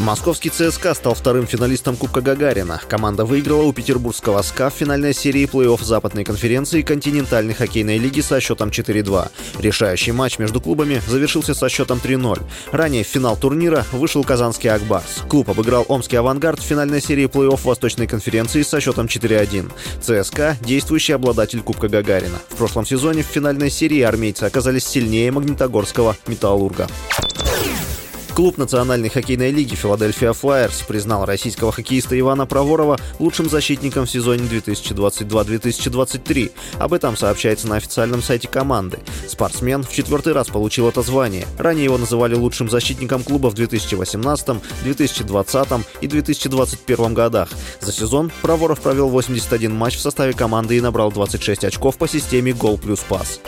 Московский ЦСКА стал вторым финалистом Кубка Гагарина. Команда выиграла у петербургского СКА в финальной серии плей-офф Западной конференции континентальной хоккейной лиги со счетом 4-2. Решающий матч между клубами завершился со счетом 3-0. Ранее в финал турнира вышел казанский Акбарс. Клуб обыграл омский Авангард в финальной серии плей-офф Восточной конференции со счетом 4-1. ЦСКА – действующий обладатель Кубка Гагарина. В прошлом сезоне в финальной серии армейцы оказались сильнее магнитогорского «Металлурга». Клуб Национальной хоккейной лиги «Филадельфия Флайерс» признал российского хоккеиста Ивана Проворова лучшим защитником в сезоне 2022-2023. Об этом сообщается на официальном сайте команды. Спортсмен в четвертый раз получил это звание. Ранее его называли лучшим защитником клуба в 2018, 2020 и 2021 годах. За сезон Проворов провел 81 матч в составе команды и набрал 26 очков по системе «Гол плюс пас».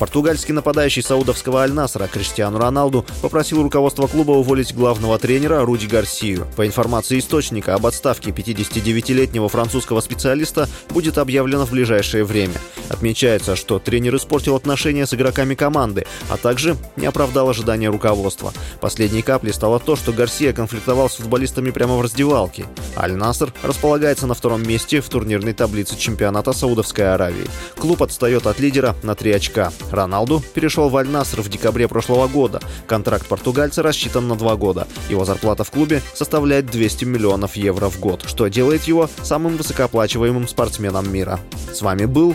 Португальский нападающий саудовского Аль-Насра Криштиану Роналду попросил руководство клуба уволить главного тренера Руди Гарсию. По информации источника, об отставке 59-летнего французского специалиста будет объявлено в ближайшее время. Отмечается, что тренер испортил отношения с игроками команды, а также не оправдал ожидания руководства. Последней каплей стало то, что Гарсия конфликтовал с футболистами прямо в раздевалке. Аль-Наср располагается на втором месте в турнирной таблице чемпионата Саудовской Аравии. Клуб отстает от лидера на 3 очка. Роналду перешел в Аль-Наср в декабре прошлого года. Контракт португальца рассчитан на два года. Его зарплата в клубе составляет 200 миллионов евро в год, что делает его самым высокооплачиваемым спортсменом мира. С вами был